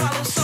solução.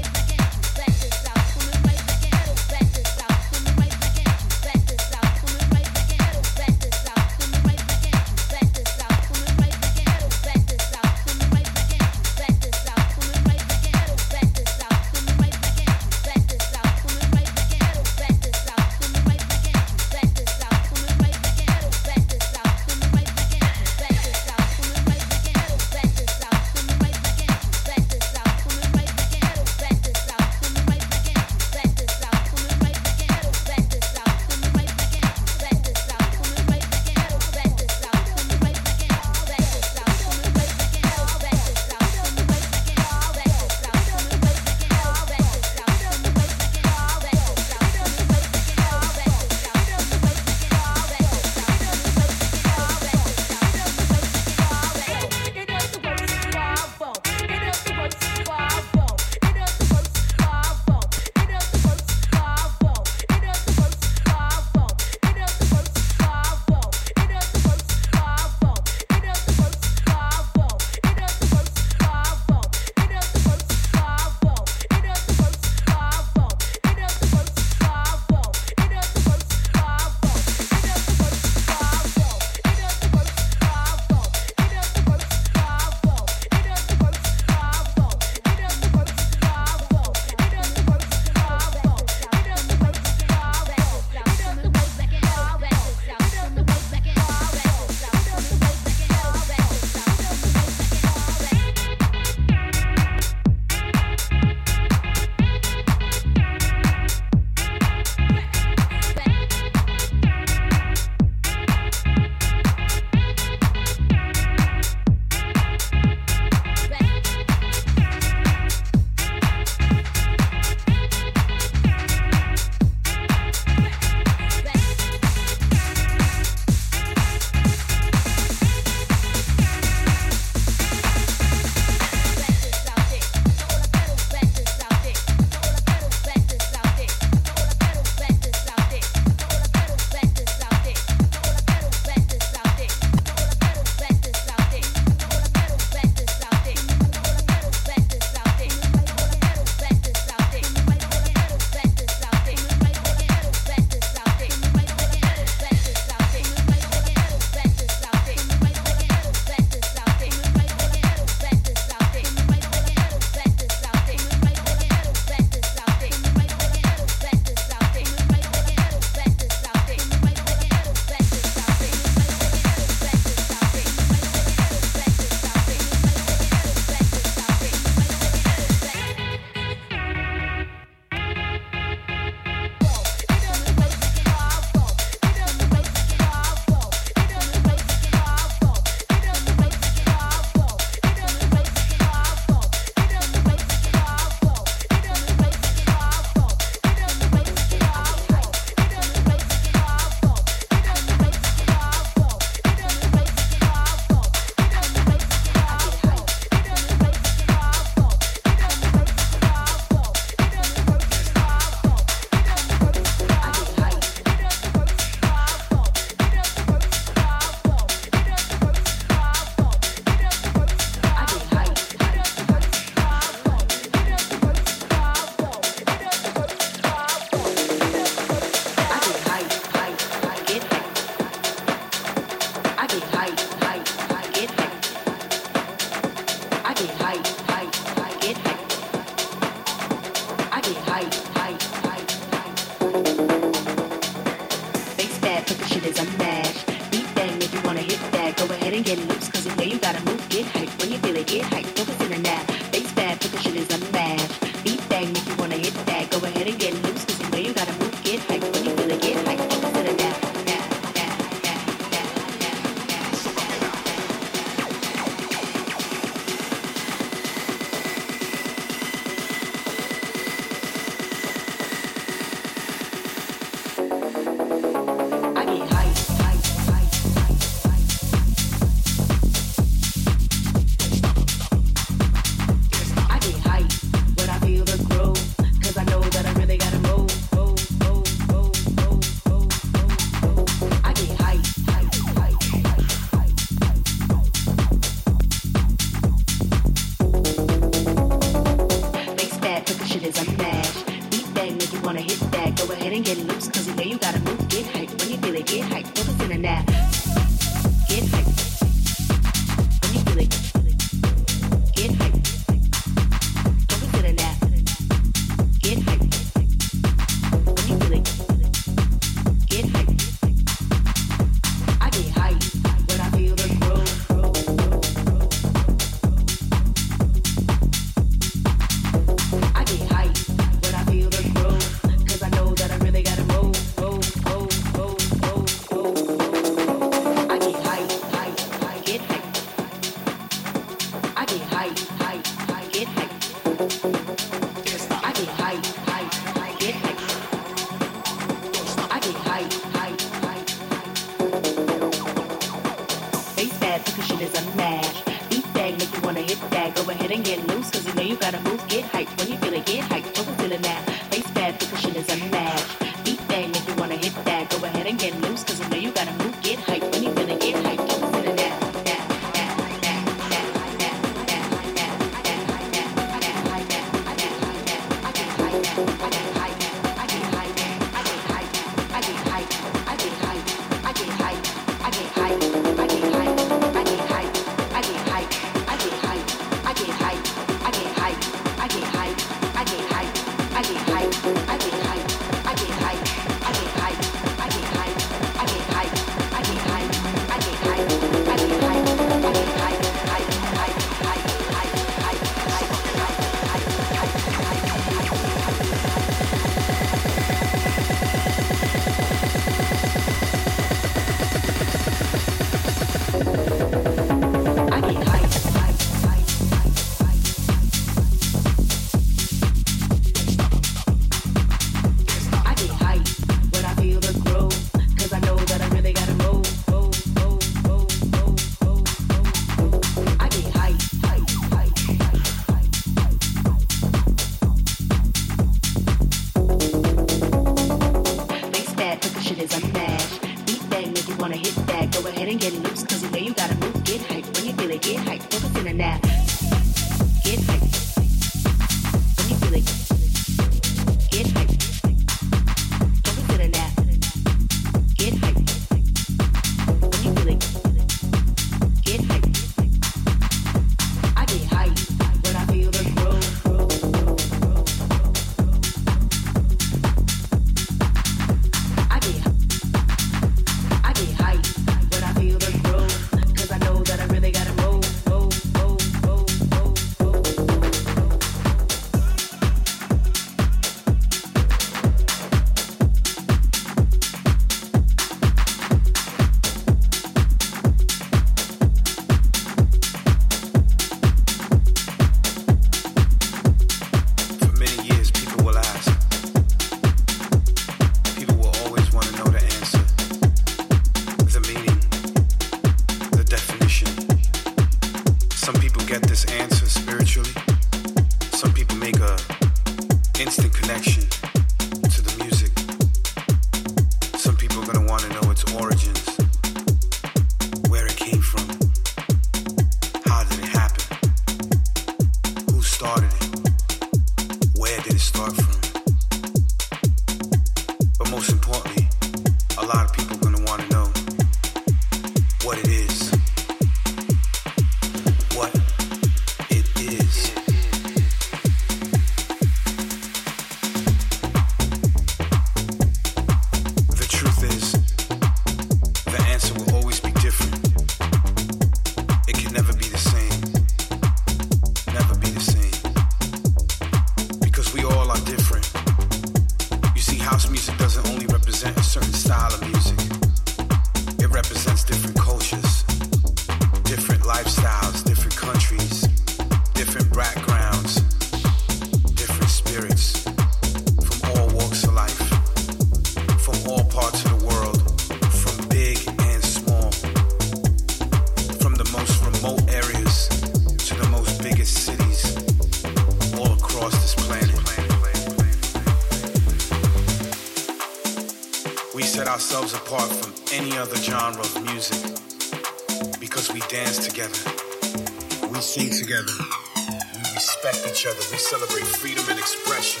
Each other. We celebrate freedom and expression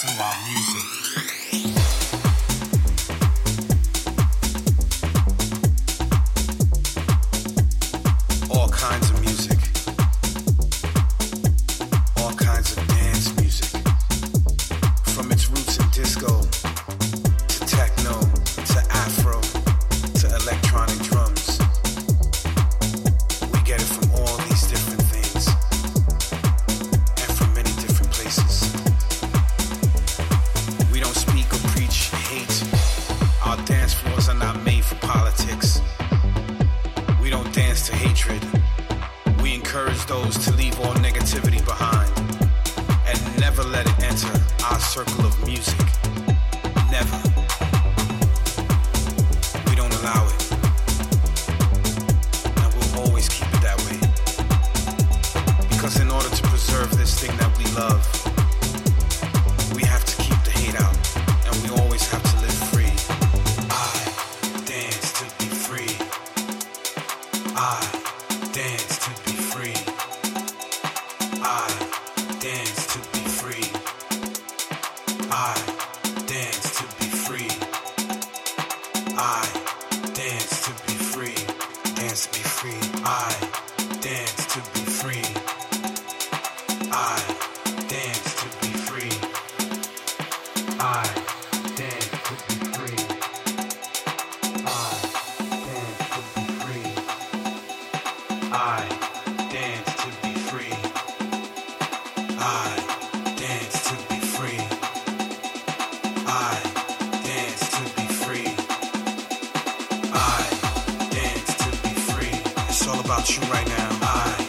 through our music. about you right now. I